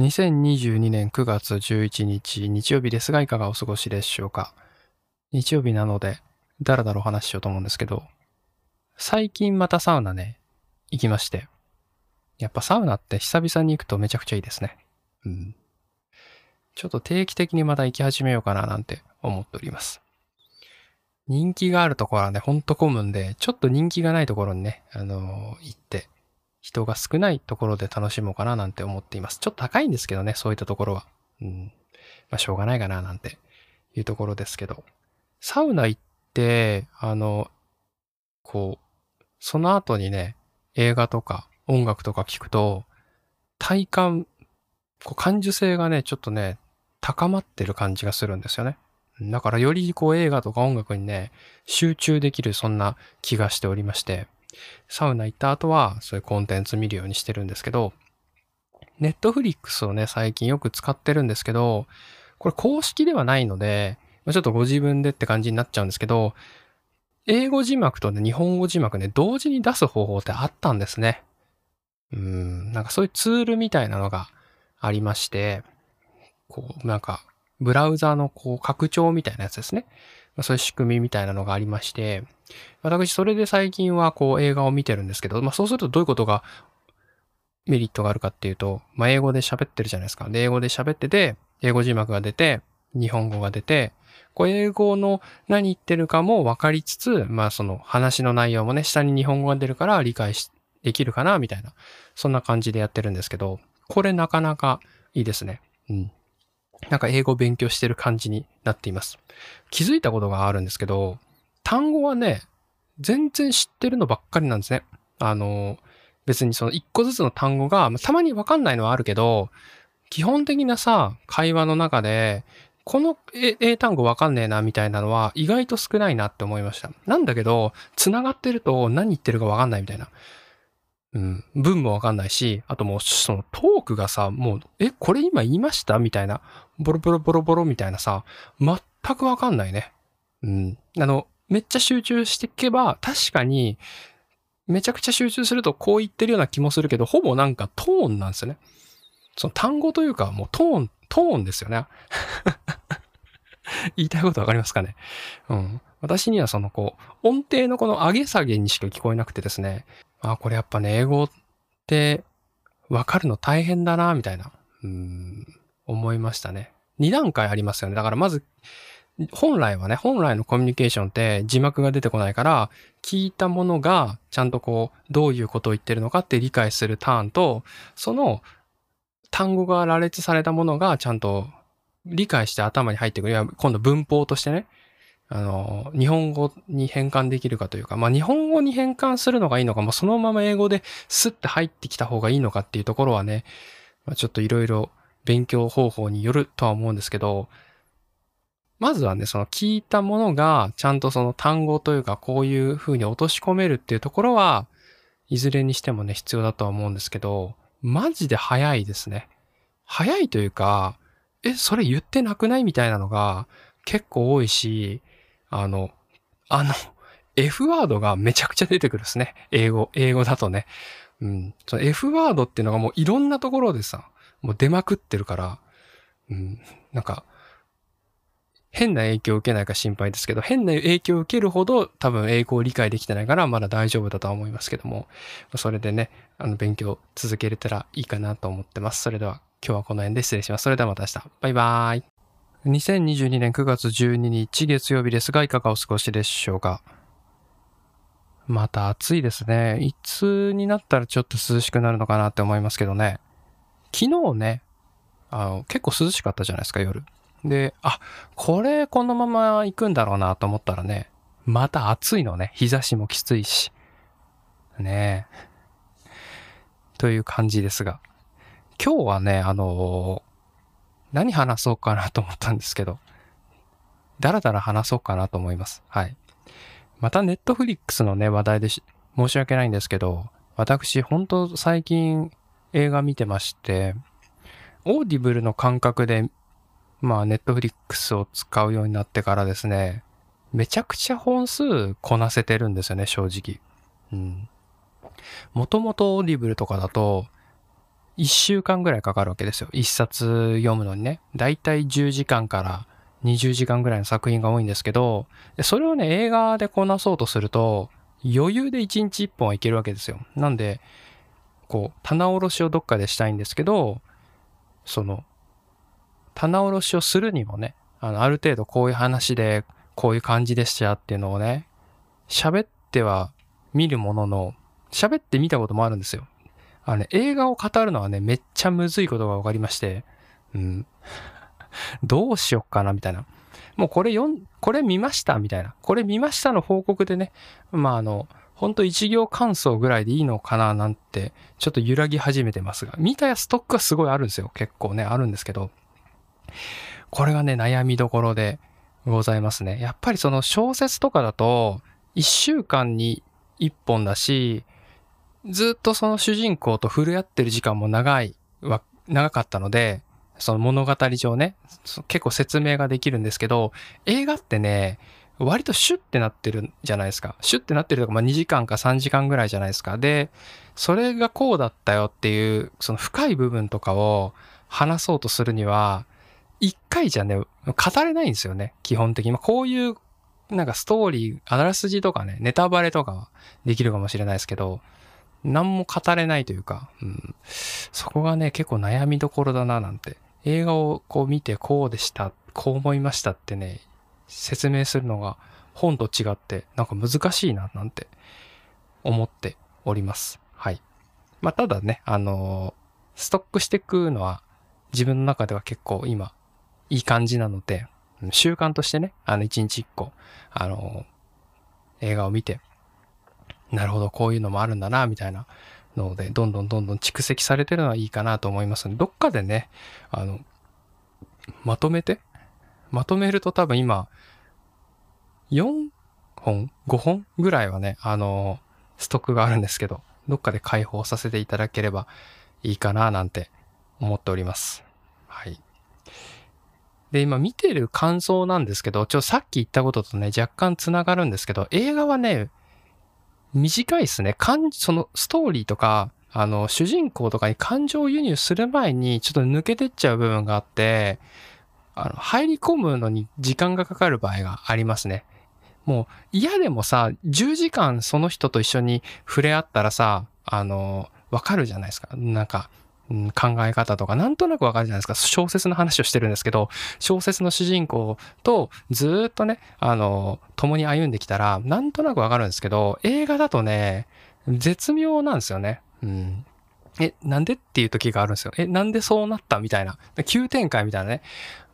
2022年9月11日日曜日ですがいかがお過ごしでしょうか？日曜日なのでだらだらお話ししようと思うんですけど最近またサウナね行きましてやっぱサウナって久々に行くとめちゃくちゃいいですね。うん。ちょっと定期的にまた行き始めようかななんて思っております。人気があるところはね、ほんと混むんで、ちょっと人気がないところにね、あのー行って、人が少ないところで楽しもうかななんて思っています。ちょっと高いんですけどね、そういったところは。うん。まあ、しょうがないかななんていうところですけど。サウナ行って、あの、こう、その後にね、映画とか音楽とか聞くと、体感、こう感受性がね、ちょっとね、高まってる感じがするんですよね。だからよりこう映画とか音楽にね、集中できるそんな気がしておりまして、サウナ行った後はそういうコンテンツ見るようにしてるんですけど、ネットフリックスをね、最近よく使ってるんですけど、これ公式ではないので、ちょっとご自分でって感じになっちゃうんですけど、英語字幕とね、日本語字幕ね、同時に出す方法ってあったんですね。うん、なんかそういうツールみたいなのがありまして、こう、なんか、ブラウザのこう拡張みたいなやつですね。まそういう仕組みみたいなのがありまして、私それで最近はこう映画を見てるんですけど、まあそうするとどういうことがメリットがあるかっていうと、まあ英語で喋ってるじゃないですか。で、英語で喋ってて、英語字幕が出て、日本語が出て、こう英語の何言ってるかも分かりつつ、まあその話の内容もね、下に日本語が出るから理解できるかな、みたいな、そんな感じでやってるんですけど、これなかなかいいですね。うん。なんか英語を勉強してる感じになっています。気づいたことがあるんですけど、単語はね、全然知ってるのばっかりなんですね。あの、別にその一個ずつの単語が、たまにわかんないのはあるけど、基本的なさ、会話の中で、この英単語わかんねえなみたいなのは意外と少ないなって思いました。なんだけど、繋がってると何言ってるかわかんないみたいな。うん。文もわかんないし、あともうそのトークがさ、もう、え、これ今言いました？みたいな。ボロボロボロボロみたいなさ、全くわかんないね。うん。あの、めっちゃ集中していけば、確かに、めちゃくちゃ集中するとこう言ってるような気もするけど、ほぼなんかトーンなんですよね。その単語というか、もうトーン、トーンですよね。言いたいことわかりますかね？うん。私にはそのこう、音程のこの上げ下げにしか聞こえなくてですね、あ、これやっぱね、英語ってわかるの大変だな、みたいな、うん、思いましたね。2段階ありますよね。だからまず、本来はね、本来のコミュニケーションって字幕が出てこないから、聞いたものがちゃんとこう、どういうことを言ってるのかって理解するターンと、その単語が羅列されたものがちゃんと理解して頭に入ってくる。今度文法としてね、あの、日本語に変換できるかというか、まあ日本語に変換するのがいいのか、まあそのまま英語でスッて入ってきた方がいいのかっていうところはね、まあ、ちょっといろいろ勉強方法によるとは思うんですけど、まずはね、その聞いたものがちゃんとその単語というかこういう風に落とし込めるっていうところは、いずれにしてもね、必要だとは思うんですけど、マジで早いですね。早いというか、え、それ言ってなくない？みたいなのが結構多いし、あの、あの、F ワードがめちゃくちゃ出てくるですね。英語、英語だとね。うん。その F ワードっていうのがもういろんなところでさ、もう出まくってるから、うん、なんか、変な影響を受けないか心配ですけど、変な影響を受けるほど多分英語を理解できてないからまだ大丈夫だとは思いますけども、それでね、あの勉強続けれたらいいかなと思ってます。それでは今日はこの辺で失礼します。それではまた明日。バイバーイ。2022年9月12日月曜日ですが、いかがお過ごしでしょうか？また暑いですね。いつになったらちょっと涼しくなるのかなって思いますけどね。昨日ね、あの、結構涼しかったじゃないですか、夜。で、あ、これこのまま行くんだろうなと思ったらね、また暑いのね。日差しもきついし。ねえ。という感じですが。今日はね、あの何話そうかなと思ったんですけど、だらだら話そうかなと思います。はい。またネットフリックスのね、話題で申し訳ないんですけど、私、本当最近映画見てまして、オーディブルの感覚で、まあ、ネットフリックスを使うようになってからですね、めちゃくちゃ本数こなせてるんですよね、正直。うん。もともとオーディブルとかだと、1週間ぐらいかかるわけですよ。1冊読むのにね。だいたい10時間から20時間ぐらいの作品が多いんですけど、それをね、映画でこなそうとすると、余裕で1日1本はいけるわけですよ。なんで、こう、棚卸しをどっかでしたいんですけど、その、棚卸しをするにもね、あの、ある程度こういう話で、こういう感じでしたっていうのをね、喋っては見るものの、喋ってみたこともあるんですよ。あのね、映画を語るのはね、めっちゃむずいことが分かりまして、うん。どうしよっかな、みたいな。もうこれ読ん、これ見ましたみたいな。これ見ましたの報告でね、まああの、ほんと一行感想ぐらいでいいのかななんて、ちょっと揺らぎ始めてますが、見たやストックはすごいあるんですよ。結構ね、あるんですけど、これがね、悩みどころでございますね。やっぱりその小説とかだと、一週間に一本だし、ずっとその主人公と触れ合ってる時間も長いは、長かったので、その物語上ね、結構説明ができるんですけど、映画ってね、割とシュッてなってるじゃないですか。シュッてなってるとか、まあ2時間か3時間ぐらいじゃないですか。で、それがこうだったよっていう、その深い部分とかを話そうとするには、一回じゃね、語れないんですよね。基本的に。まあ、こういう、なんかストーリー、あらすじとかね、ネタバレとかはできるかもしれないですけど、何も語れないというか、うん、そこがね、結構悩みどころだななんて。映画をこう見てこうでした、こう思いましたってね、説明するのが本と違ってなんか難しいななんて思っております。はい。まあ、ただね、あのー、ストックしていくのは自分の中では結構今いい感じなので、習慣としてね、あの一日一個、あのー、映画を見て、なるほど、こういうのもあるんだな、みたいなので、どんどんどんどん蓄積されてるのはいいかなと思いますので、どっかでね、あの、まとめて、まとめると多分今、4本 ?5 本ぐらいはね、あの、ストックがあるんですけど、どっかで開放させていただければいいかななんて思っております。はい。で、今見てる感想なんですけど、ちょ、さっき言ったこととね、若干つながるんですけど、映画はね、短いですね。感、そのストーリーとか、あの、主人公とかに感情を輸入する前にちょっと抜けてっちゃう部分があって、あの、入り込むのに時間がかかる場合がありますね。もう嫌でもさ、10時間その人と一緒に触れ合ったらさ、あの、わかるじゃないですか。なんか、考え方とかなんとなくわかるじゃないですか。小説の話をしてるんですけど、小説の主人公とずっとね、あの、共に歩んできたら、なんとなくわかるんですけど、映画だとね、絶妙なんですよね。うん。え、なんでっていう時があるんですよ。え、なんでそうなったみたいな。急展開みたいなね。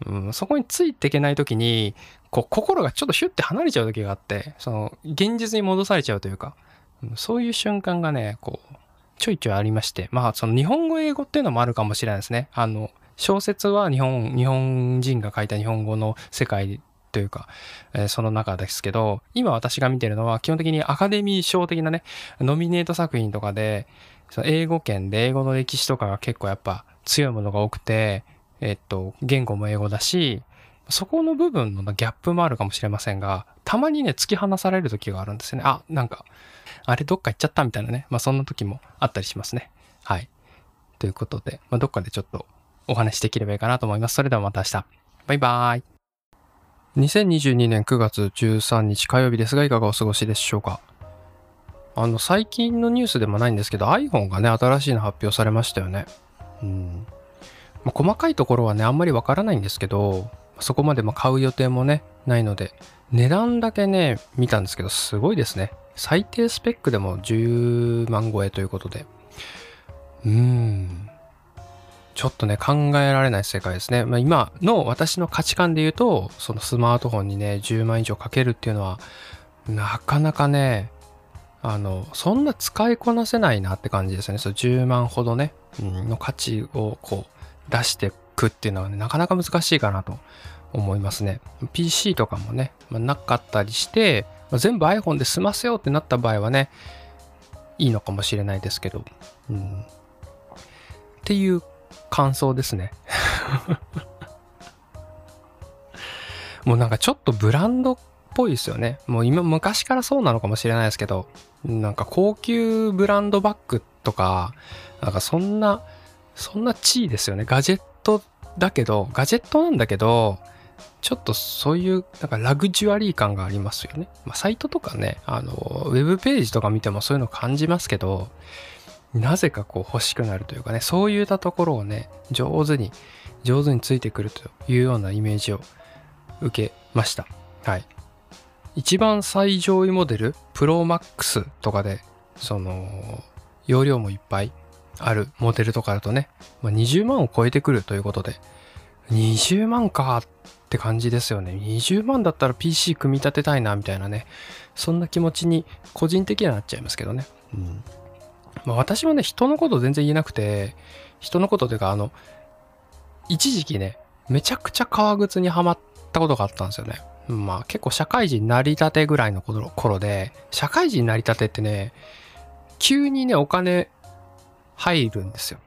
うん、そこについていけない時に、こう、心がちょっとヒュッて離れちゃう時があって、その、現実に戻されちゃうというか、そういう瞬間がね、こう、ちょいちょいありまして、まあ、その日本語英語っていうのもあるかもしれないですね。あの、小説は日本、日本人が書いた日本語の世界というか、えー、その中ですけど、今私が見てるのは基本的にアカデミー賞的なね、ノミネート作品とかで、その英語圏で英語の歴史とかが結構やっぱ強いものが多くて、えっと、言語も英語だし、そこの部分のギャップもあるかもしれませんが、たまにね、突き放される時があるんですよね。あ、なんか、あれどっか行っちゃったみたいなね。まあそんな時もあったりしますね。はい。ということで、まあどっかでちょっとお話しできればいいかなと思います。それではまた明日。バイバーイ。2022年9月13日火曜日ですが、いかがお過ごしでしょうか？あの、最近のニュースでもないんですけど、iPhone がね、新しいの発表されましたよね。うん。まあ、細かいところはね、あんまりわからないんですけど、そこまでま買う予定もね、ないので、値段だけね、見たんですけど、すごいですね。最低スペックでも10万超えということで。うーん。ちょっとね、考えられない世界ですね。まあ、今の私の価値観で言うと、そのスマートフォンにね、10万以上かけるっていうのは、なかなかね、あの、そんな使いこなせないなって感じですね。そう10万ほどね、の価値をこう出していくっていうのはね、なかなか難しいかなと思いますね。PC とかもね、まあ、なかったりして、全部 iPhone で済ませようってなった場合はね、いいのかもしれないですけど、うん、っていう感想ですね。もうなんかちょっとブランドっぽいですよね。もう今昔からそうなのかもしれないですけど、なんか高級ブランドバッグとか、なんかそんなそんな地位ですよね。ガジェットだけど、ガジェットなんだけど、ちょっとそういう、なんかラグジュアリー感がありますよね。まあ、サイトとかね、あの、ウェブページとか見てもそういうの感じますけど、なぜかこう欲しくなるというかね、そういったところをね、上手に、上手についてくるというようなイメージを受けました。はい。一番最上位モデル、プロマックスとかで、その、容量もいっぱいあるモデルとかだとね、まあ、20万を超えてくるということで、20万かって感じですよね。20万だったら PC 組み立てたいなみたいなね、そんな気持ちに個人的にはなっちゃいますけどね。うん。まあ私はね、人のこと全然言えなくて、人のことというか、あの、一時期ね、めちゃくちゃ革靴にはまったことがあったんですよね。まあ結構社会人なりたてぐらいの頃で、社会人なりたてってね、急にね、お金入るんですよ。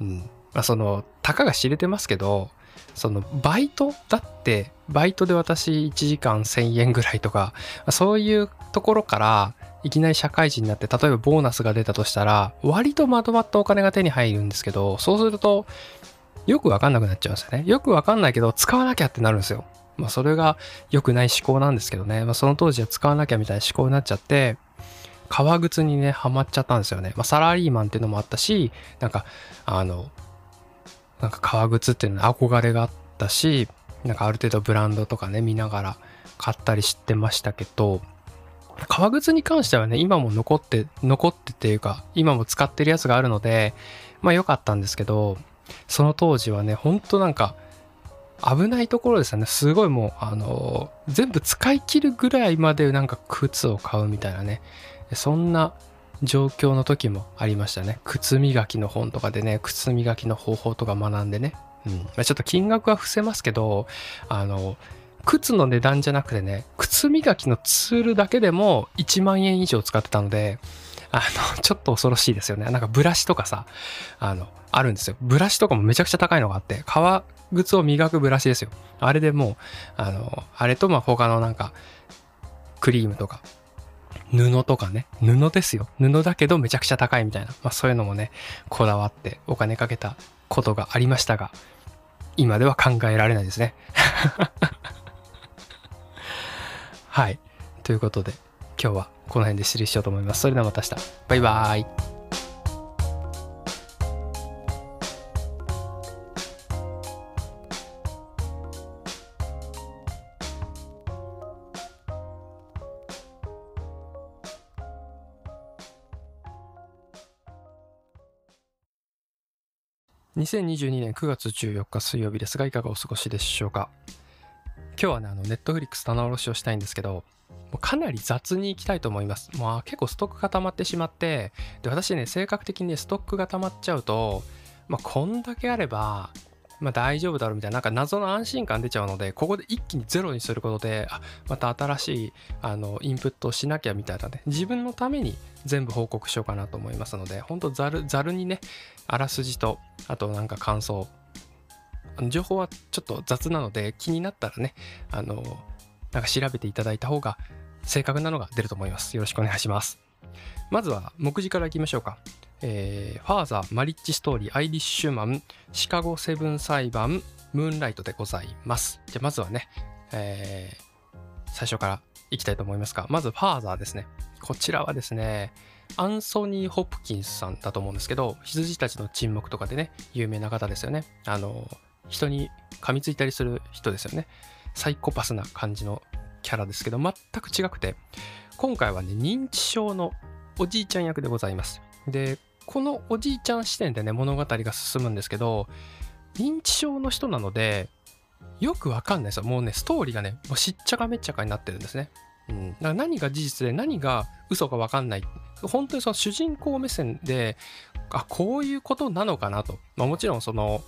うん。まあその、たかが知れてますけど、そのバイトだってバイトで私1時間1000円ぐらいとかそういうところからいきなり社会人になって例えばボーナスが出たとしたら割とまとまったお金が手に入るんですけどそうするとよくわかんなくなっちゃうんですよね。よくわかんないけど使わなきゃってなるんですよ。まあそれが良くない思考なんですけどね、まあ、その当時は使わなきゃみたいな思考になっちゃって革靴にねハマっちゃったんですよね、まあ、サラリーマンっていうのもあったしなんかあのなんか革靴っていうのに憧れがあったし、なんかある程度ブランドとかね、見ながら買ったりしてましたけど、革靴に関してはね、今も残って、残ってっていうか、今も使ってるやつがあるので、まあ良かったんですけど、その当時はね、ほんとなんか、危ないところですよね。すごいもう、あのー、全部使い切るぐらいまでなんか靴を買うみたいなね。そんな状況の時もありましたね。靴磨きの本とかでね、靴磨きの方法とか学んでね。うん。まあ、ちょっと金額は伏せますけど、あの、靴の値段じゃなくてね、靴磨きのツールだけでも1万円以上使ってたので、あの、ちょっと恐ろしいですよね。なんかブラシとかさ、あの、あるんですよ。ブラシとかもめちゃくちゃ高いのがあって、革靴を磨くブラシですよ。あれでもう、あの、あれとまあ他のなんか、クリームとか、布とかね、布ですよ。布だけどめちゃくちゃ高いみたいな、まあそういうのもね、こだわってお金かけたことがありましたが、今では考えられないですね。はい。ということで、今日はこの辺で失礼しようと思います。それではまた明日。バイバーイ。2022年9月14日水曜日ですが、いかがお過ごしでしょうか？今日はね、あの、ネットフリックス棚卸しをしたいんですけど、もうかなり雑にいきたいと思います。まあ結構ストックが溜まってしまって、で、私ね、性格的にね、ストックが溜まっちゃうと、まあこんだけあれば、まあ大丈夫だろうみたいな、なんか謎の安心感出ちゃうので、ここで一気にゼロにすることで、あ、また新しい、あの、インプットをしなきゃみたいなね、自分のために全部報告しようかなと思いますので、ほんとざる、ざるにね、あらすじと、あとなんか感想、情報はちょっと雑なので気になったらね、あの、なんか調べていただいた方が正確なのが出ると思います。よろしくお願いします。まずは目次からいきましょうか。えー、ファーザー、マリッジストーリー、アイリッシュマン、シカゴセブン裁判、ムーンライトでございます。じゃあまずはね、えー、最初からいきたいと思いますが、まずファーザーですね。こちらはですね、アンソニー・ホプキンスさんだと思うんですけど、羊たちの沈黙とかでね、有名な方ですよね。あの、人に噛みついたりする人ですよね。サイコパスな感じのキャラですけど、全く違くて、今回はね、認知症のおじいちゃん役でございます。で、このおじいちゃん視点でね、物語が進むんですけど、認知症の人なので、よくわかんないですよ。もうね、ストーリーがね、もうしっちゃかめっちゃかになってるんですね。うん、だから何が事実で何が嘘かわかんない。本当にその主人公目線で、あ、こういうことなのかなと。まあ、もちろんその、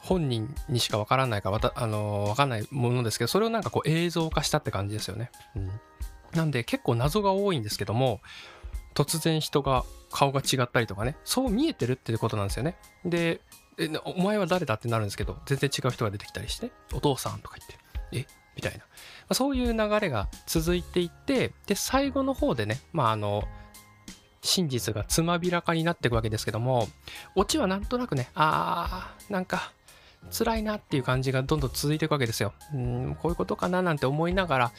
本人にしかわからないかわ、あのー、わかんないものですけど、それをなんかこう映像化したって感じですよね。うん。なんで結構謎が多いんですけども、突然人が顔が違ったりとかね、そう見えてるってことなんですよね。で、お前は誰だってなるんですけど、全然違う人が出てきたりして、お父さんとか言って、えみたいな。まあ、そういう流れが続いていって、で、最後の方でね、まああの、真実がつまびらかになっていくわけですけどもオチはなんとなくねあーなんか辛いなっていう感じがどんどん続いていくわけですよ。うんこういうことかななんて思いながら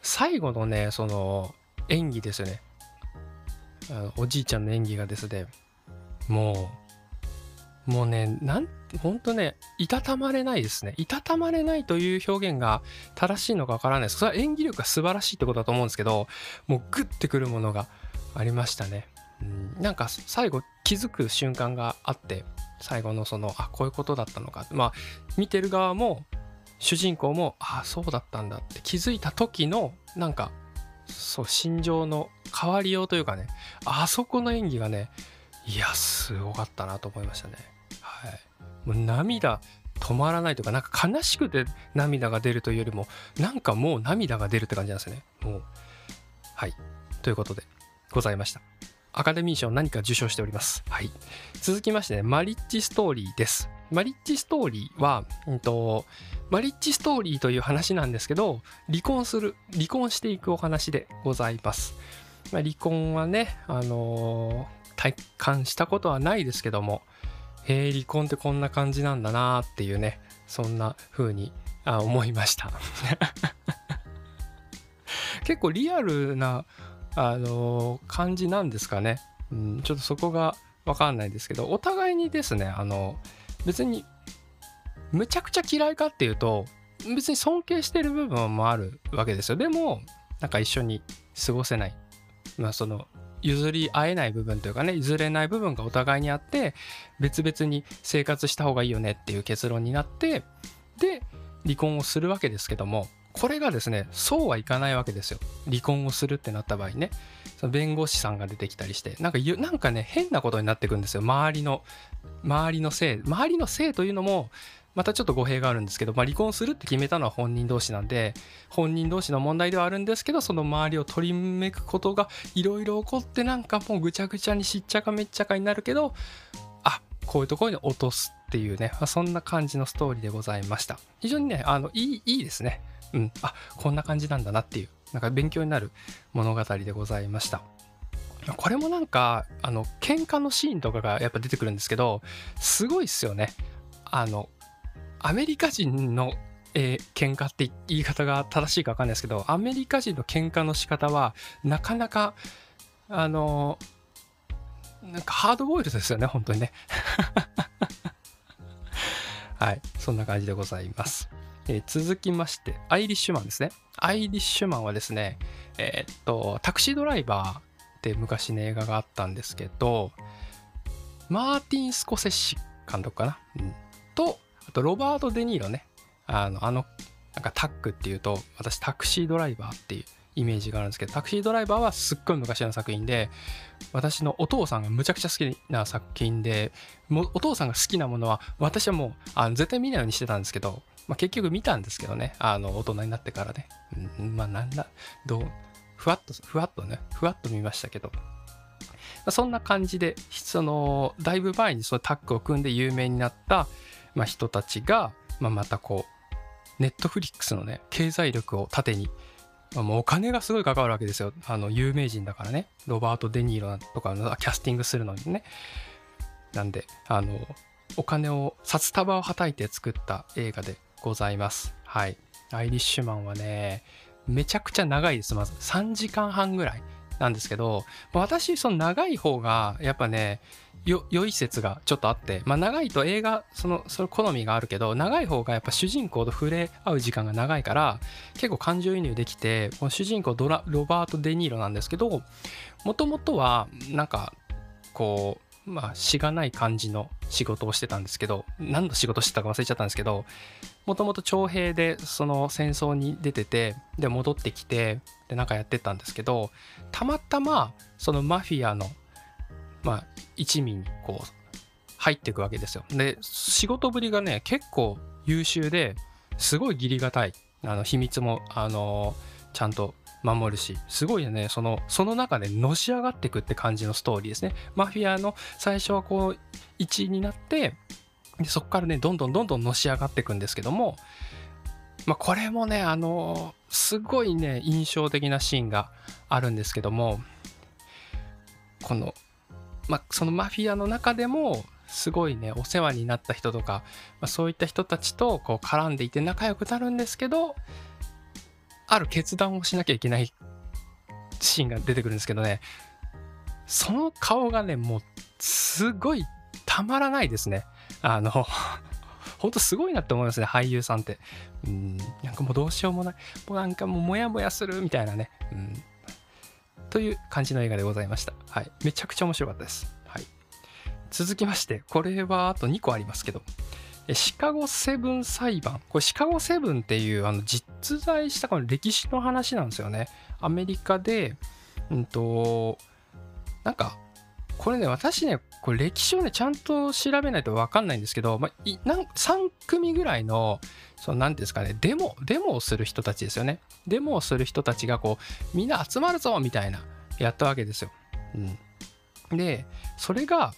最後のねその演技ですよねあのおじいちゃんの演技がですねもうもうねなんほんとねいたたまれないですね。いたたまれないという表現が正しいのかわからないです。それは演技力が素晴らしいってことだと思うんですけどもうグッてくるものがありましたね。うんなんか最後気づく瞬間があって最後のそのあこういうことだったのか。まあ見てる側も主人公もあそうだったんだって気づいた時のなんかそう心情の変わりようというかねあそこの演技がねいやすごかったなと思いましたね。はい。もう涙止まらないというかなんか悲しくて涙が出るというよりもなんかもう涙が出るって感じなんですよね。もうはい。ということでございました。アカデミー賞何か受賞しております。はい。続きましてねマリッジストーリーです。マリッジストーリーは、うんと、マリッジストーリーという話なんですけど、離婚する、離婚していくお話でございます。まあ、離婚はね、あのー体感したことはないですけども、へえ、離婚ってこんな感じなんだなっていうね、そんな風にあ思いました。結構リアルな、あのー感じなんですかね。うん、ちょっとそこがわかんないですけど、お互いにですね、あの、別に、むちゃくちゃ嫌いかっていうと、別に尊敬してる部分もあるわけですよ。でも、なんか一緒に過ごせない。まあその、譲り合えない部分というかね、譲れない部分がお互いにあって、別々に生活した方がいいよねっていう結論になって、で、離婚をするわけですけども、これがですね、そうはいかないわけですよ。離婚をするってなった場合ね。その弁護士さんが出てきたりして、なんか、なんかね、変なことになってくんですよ。周りの、周りのせい。周りのせいというのも、またちょっと語弊があるんですけど、まあ、離婚するって決めたのは本人同士なんで、本人同士の問題ではあるんですけど、その周りを取りめくことがいろいろ起こって、なんかもうぐちゃぐちゃにしっちゃかめっちゃかになるけど、あ、こういうところに落とすっていうね、まあそんな感じのストーリーでございました。非常にね、あの、いい、いいですね。うん。あ、こんな感じなんだなっていう、なんか勉強になる物語でございました。これもなんか、あの、喧嘩のシーンとかがやっぱ出てくるんですけど、すごいっすよね。あの、アメリカ人の、えー喧嘩って言い方が正しいか分かんないですけど、アメリカ人の喧嘩の仕方は、なかなか、あの、なんかハードボイルドですよね、本当にね。はい、そんな感じでございます。えー続きまして、アイリッシュマンですね。アイリッシュマンはですね、えーっと、タクシードライバーって昔の映画があったんですけど、マーティン・スコセッシ監督かな、うんと、あとロバート・デ・ニーロね。あの、あの、なんかタックっていうと、私タクシードライバーっていうイメージがあるんですけど、タクシードライバーはすっごい昔の作品で、私のお父さんがむちゃくちゃ好きな作品で、もうお父さんが好きなものは、私はもうあの絶対見ないようにしてたんですけど、まあ、結局見たんですけどね、あの、大人になってからね。うん、まあ、なんだ、どう、ふわっと、ふわっとね、ふわっと見ましたけど、そんな感じで、その、だいぶ前にそのタッグを組んで有名になった、まあ、人たちが、まあ、またこう、ネットフリックスのね、経済力を盾に、まあもうお金がすごい関わるわけですよ。あの、有名人だからね。ロバート・デ・ニーロとかのキャスティングするのにね。なんで、あの、お金を、札束をはたいて作った映画でございます。はい。アイリッシュマンはね、めちゃくちゃ長いです、まず。3時間半ぐらいなんですけど、私、その長い方が、やっぱね、よ、良い説がちょっとあって、まあ長いと映画、その、その好みがあるけど、長い方がやっぱ主人公と触れ合う時間が長いから、結構感情移入できて、この主人公ドラ、ロバート・デ・ニーロなんですけど、もともとは、なんか、こう、まあ、しがない感じの仕事をしてたんですけど、何の仕事してたか忘れちゃったんですけど、もともと徴兵でその戦争に出てて、で、戻ってきて、で、なんかやってたんですけど、たまたま、そのマフィアの、まあ、一味にこう、入っていくわけですよ。で、仕事ぶりがね、結構優秀で、すごい義理がたい。あの、秘密も、あのちゃんと守るし、すごいよね、その、その中でのし上がっていくって感じのストーリーですね。マフィアの最初はこう、1位になって、でそこからね、どんどんどんどんのし上がっていくんですけども、まあ、これもね、あのすごいね、印象的なシーンがあるんですけども、この、まあ、そのマフィアの中でも、すごいね、お世話になった人とか、まあ、そういった人たちとこう絡んでいて仲良くなるんですけど、ある決断をしなきゃいけないシーンが出てくるんですけどね、その顔がね、もう、すごいたまらないですね。あの、ほんとすごいなって思いますね、俳優さんって。うん、なんかもうどうしようもない。もうなんかもうモヤモヤするみたいなね。うん。という感じの映画でございました。はい。めちゃくちゃ面白かったです。はい。続きまして、これはあと2個ありますけど、シカゴセブン裁判。これシカゴセブンっていうあの実在したこの歴史の話なんですよね。アメリカで、うんと、なんか、これね、私ね、これ歴史をね、ちゃんと調べないと分かんないんですけど、まあ、なん3組ぐらいの、その、なんですかね、デモ、デモをする人たちですよね。デモをする人たちが、こう、みんな集まるぞみたいな、やったわけですよ。うん。で、それが、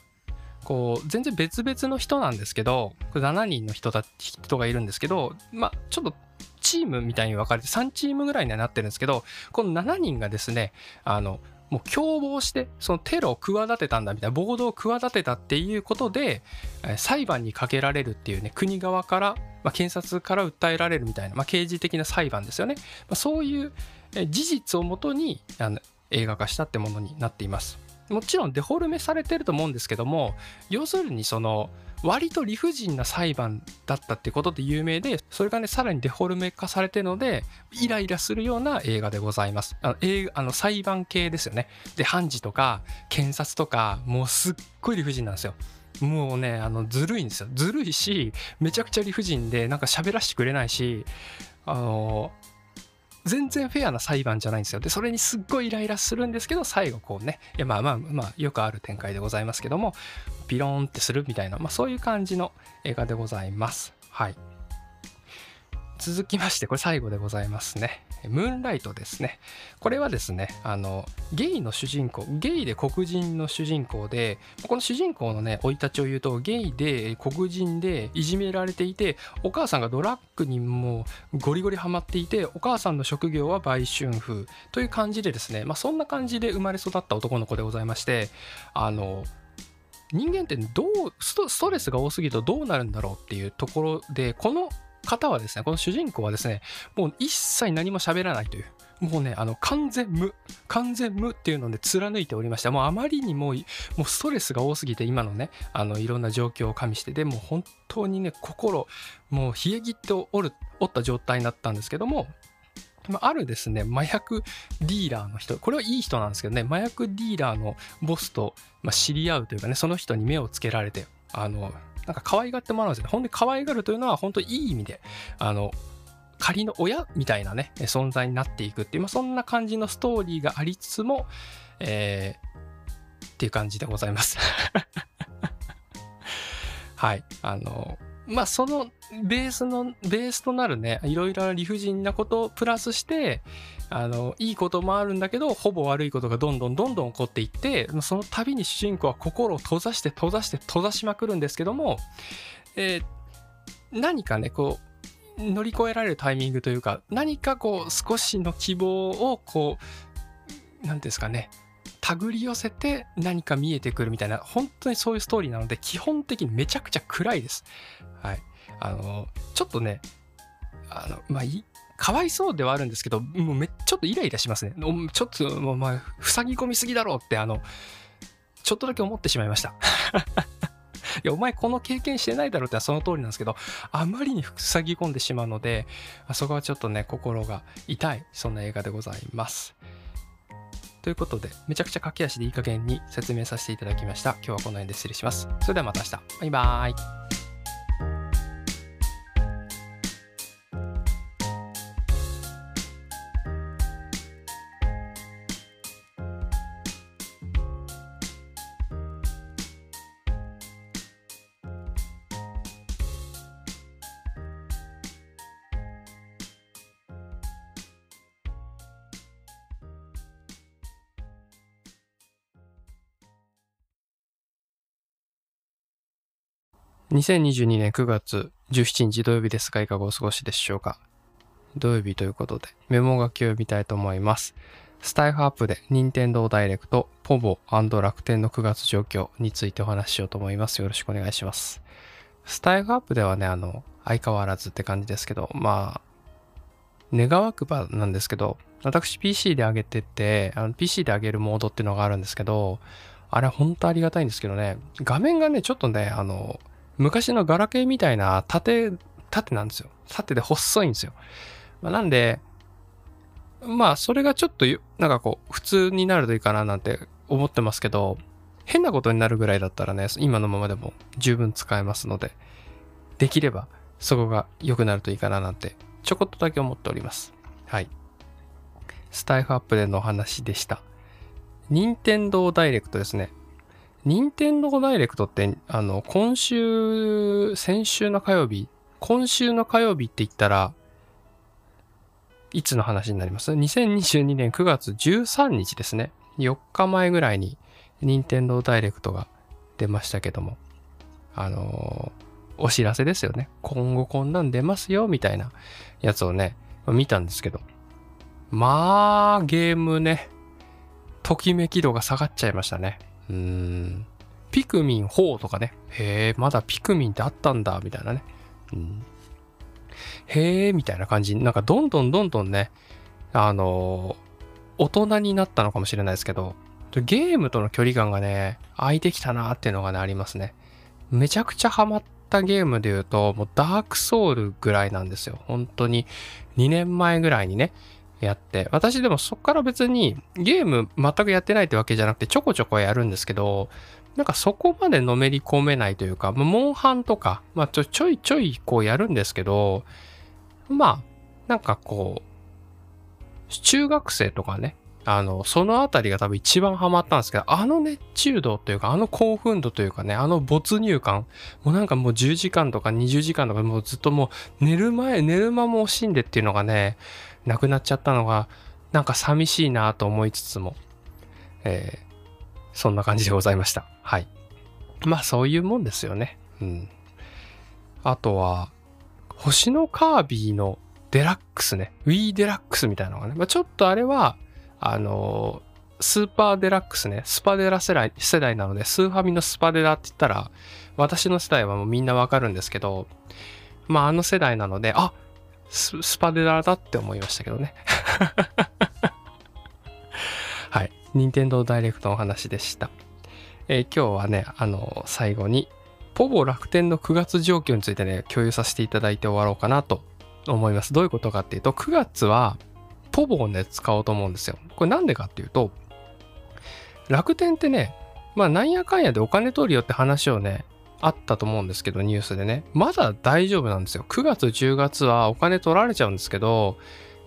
こう、全然別々の人なんですけど、7人の人た人がいるんですけど、まあ、ちょっとチームみたいに分かれて3チームぐらいにはなってるんですけど、この7人がですね、あの、もう共謀して、そのテロを企てたんだみたいな、暴動を企てたっていうことで、裁判にかけられるっていうね、国側から、まあ、検察から訴えられるみたいな、まあ、刑事的な裁判ですよね。まあ、そういう事実をもとにあの映画化したってものになっています。もちろんデフォルメされてると思うんですけども、要するにその、割と理不尽な裁判だったってことで有名で、それがね、さらにデフォルメ化されてるので、イライラするような映画でございます。あの映あの裁判系ですよね。で、判事とか検察とか、もうすっごい理不尽なんですよ。もうね、あの、ずるいんですよ。ずるいし、めちゃくちゃ理不尽で、なんか喋らせてくれないし、あの、全然フェアな裁判じゃないんですよ。で、それにすっごいイライラするんですけど、最後こうね、いやまあまあまあ、よくある展開でございますけども、ピローンってするみたいな、まあそういう感じの映画でございます。はい。続きまして、これ最後でございますね。ムーンライトですね。これはですね、あの、ゲイの主人公、ゲイで黒人の主人公で、この主人公のね、生い立ちを言うと、ゲイで黒人でいじめられていて、お母さんがドラッグにもゴリゴリハマっていて、お母さんの職業は売春婦という感じでですね、まあそんな感じで生まれ育った男の子でございまして、あの、人間ってどうストレスが多すぎるとどうなるんだろうっていうところでこの方はですね、この主人公はですね、もう一切何も喋らないという、もうね、あの、完全無、完全無っていうので貫いておりました。もうあまりにも、もうストレスが多すぎて、今のね、あの、いろんな状況を加味して、でも本当にね、心、もう冷え切っておる、おった状態になったんですけども、あるですね、麻薬ディーラーの人、これはいい人なんですけどね、麻薬ディーラーのボスと、ま知り合うというかね、その人に目をつけられて、あの、なんか可愛がってもらうんですよね。本当に可愛がるというのは本当にいい意味で、あの、仮の親みたいなね、存在になっていくっていう、まあ、そんな感じのストーリーがありつつも、えー、っていう感じでございます はい。あの、まあ、そのベースの、ベースとなるね、いろいろな理不尽なことをプラスして、あの、いいこともあるんだけど、ほぼ悪いことがどんどんどんどん起こっていって、その度に主人公は心を閉ざして閉ざして閉ざしまくるんですけども、えー、何かね、こう、乗り越えられるタイミングというか、何かこう、少しの希望を、こう、何ですかね、手繰り寄せて何か見えてくるみたいな、本当にそういうストーリーなので、基本的にめちゃくちゃ暗いです。はい。あの、ちょっとね、あの、まあ、い、かわいそうではあるんですけど、もうめちょっとイライラしますね。ちょっと、もう、まあ、塞ぎ込みすぎだろうって、あの、ちょっとだけ思ってしまいました。いや、お前この経験してないだろうってはその通りなんですけど、あまりに塞ぎ込んでしまうので、あそこはちょっとね、心が痛い、そんな映画でございます。ということで、めちゃくちゃ駆け足でいい加減に説明させていただきました。今日はこの辺で失礼します。それではまた明日。バイバーイ。2022年9月17日土曜日ですが、いかがお過ごしでしょうか？土曜日ということで、メモ書きを読みたいと思います。スタイフアップで任天堂ダイレクト、ポボ楽天の9月状況についてお話ししようと思います。よろしくお願いします。スタイフアップではね、あの、相変わらずって感じですけど、まあ、願わくばなんですけど、私 PC で上げてて、PC で上げるモードっていうのがあるんですけど、あれ本当ありがたいんですけどね、画面がね、ちょっとね、あの、昔のガラケーみたいな縦、縦なんですよ。縦で細いんですよ。まあ、なんで、まあ、それがちょっと、なんかこう、普通になるといいかななんて思ってますけど、変なことになるぐらいだったらね、今のままでも十分使えますので、できればそこが良くなるといいかななんて、ちょこっとだけ思っております。はい。スタイフアップでのお話でした。任天堂ダイレクトですね。任天堂ダイレクトって、あの、今週、先週の火曜日、今週の火曜日って言ったら、いつの話になります ?2022 年9月13日ですね。4日前ぐらいに、任天堂ダイレクトが出ましたけども、あのー、お知らせですよね。今後こんなん出ますよ、みたいなやつをね、見たんですけど、まあ、ゲームね、ときめき度が下がっちゃいましたね。うーん。ピクミン4とかね。へえ、まだピクミンってあったんだ、みたいなね。うん。へえ、みたいな感じなんかどんどんどんどんね、あのー、大人になったのかもしれないですけど、ゲームとの距離感がね、空いてきたなっていうのがね、ありますね。めちゃくちゃハマったゲームで言うと、もうダークソウルぐらいなんですよ。本当に2年前ぐらいにね、やって、私でもそっから別にゲーム全くやってないってわけじゃなくてちょこちょこやるんですけど、なんかそこまでのめり込めないというか、モンハンとか、まあちょちょいちょいこうやるんですけど、まあ、なんかこう、中学生とかね、あの、そのあたりが多分一番ハマったんですけど、あの熱中度というか、あの興奮度というかね、あの没入感、もうなんかもう10時間とか20時間とかもうずっともう寝る前、寝る間も惜しんでっていうのがね、なくなっちゃったのが、なんか寂しいなと思いつつも、えー、そんな感じでございました。はい。まあそういうもんですよね。うん。あとは、星のカービィのデラックスね。Wii デラックスみたいなのがね。まあ、ちょっとあれは、あのー、スーパーデラックスね。スパデラ世代世代なので、スーファミのスパデラって言ったら、私の世代はもうみんなわかるんですけど、まああの世代なので、あっススパデラだって思いましたけどね。はい。任天堂ダイレクトの話でした。えー、今日はね、あの、最後に、ポボ楽天の9月状況についてね、共有させていただいて終わろうかなと思います。どういうことかっていうと、9月は、ポボをね、使おうと思うんですよ。これなんでかっていうと、楽天ってね、まあなんやかんやでお金取るよって話をね、あったと思うんですけど、ニュースでね。まだ大丈夫なんですよ。9月、10月はお金取られちゃうんですけど、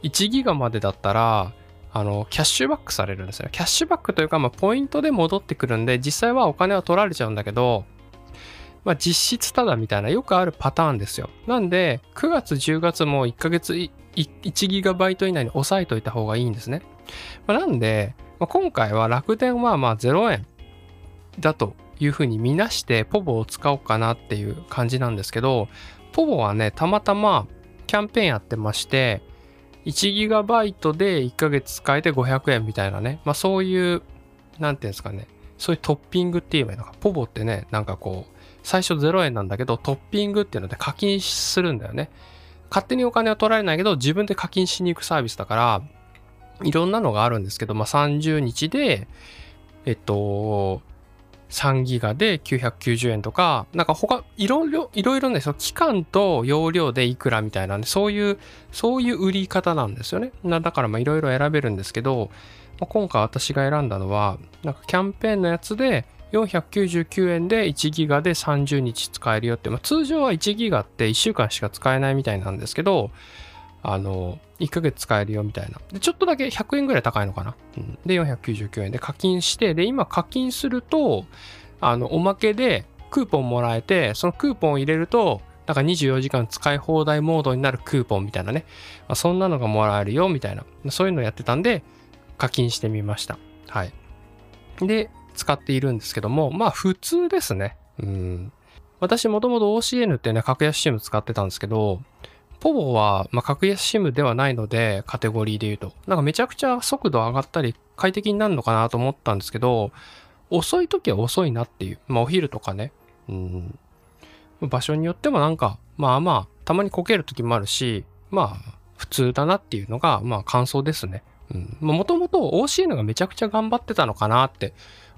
1ギガまでだったら、あの、キャッシュバックされるんですよ。キャッシュバックというか、まあ、ポイントで戻ってくるんで、実際はお金は取られちゃうんだけど、まあ、実質ただみたいなよくあるパターンですよ。なんで、9月、10月も1ヶ月1ギガバイト以内に抑えといた方がいいんですね。まあ、なんで、まあ、今回は楽天はまあ0円だというふうに見なしてポボを使おうかなっていう感じなんですけど、ポボはね、たまたまキャンペーンやってまして、1GB で1ヶ月使えて500円みたいなね、まあそういう、なんていうんですかね、そういうトッピングって言えばいいのか、ポボってね、なんかこう、最初0円なんだけど、トッピングっていうので課金するんだよね。勝手にお金は取られないけど、自分で課金しに行くサービスだから、いろんなのがあるんですけど、まあ30日で、えっと、3ギガで990円とか、なんか他、いろいろ、いろいろね、その期間と容量でいくらみたいなんで、そういう、そういう売り方なんですよね。だからまあいろいろ選べるんですけど、まあ、今回私が選んだのは、なんかキャンペーンのやつで、499円で1ギガで30日使えるよって、まあ、通常は1ギガって1週間しか使えないみたいなんですけど、あの、1ヶ月使えるよみたいな。で、ちょっとだけ100円ぐらい高いのかな。うん、で、499円で課金して、で、今課金すると、あの、おまけでクーポンもらえて、そのクーポンを入れると、なんか24時間使い放題モードになるクーポンみたいなね。まあ、そんなのがもらえるよみたいな。そういうのやってたんで、課金してみました。はい。で、使っているんですけども、まあ普通ですね。うん。私もともと OCN ってね、格安 CM 使ってたんですけど、ポボは、まあ、格安 SIM ではないので、カテゴリーで言うと。なんかめちゃくちゃ速度上がったり、快適になるのかなと思ったんですけど、遅い時は遅いなっていう。まあ、お昼とかね。うん。場所によってもなんか、まあまあ、たまにこける時もあるし、まあ、普通だなっていうのが、まあ、感想ですね。うん。もともと OCN がめちゃくちゃ頑張ってたのかなって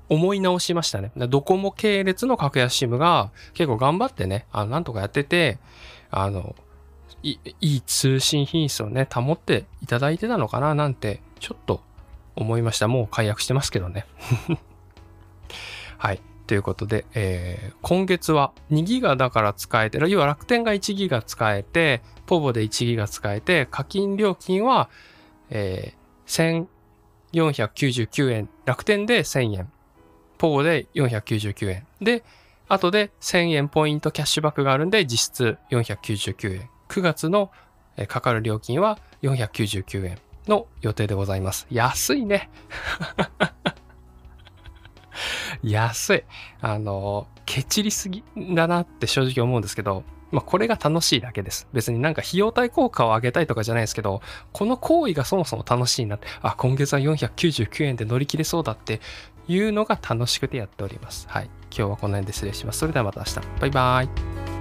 思い直しましたね。ドコモ系列の格安 SIM が結構頑張ってね、あの、なんとかやってて、あの、いい通信品質をね、保っていただいてたのかななんて、ちょっと思いました。もう解約してますけどね。はい。ということで、えー、今月は2ギガだから使えてる、要は楽天が1ギガ使えて、ポボで1ギガ使えて、課金料金は、えー、1499円、楽天で1000円、ポボで499円。で、後で1000円ポイントキャッシュバックがあるんで、実質499円。9月のかかる料金は499円の予定でございます。安いね。安い。あの、ケチりすぎだなって正直思うんですけど、まあこれが楽しいだけです。別になんか費用対効果を上げたいとかじゃないですけど、この行為がそもそも楽しいなって、あ、今月は499円で乗り切れそうだっていうのが楽しくてやっております。はい。今日はこの辺で失礼します。それではまた明日。バイバイ。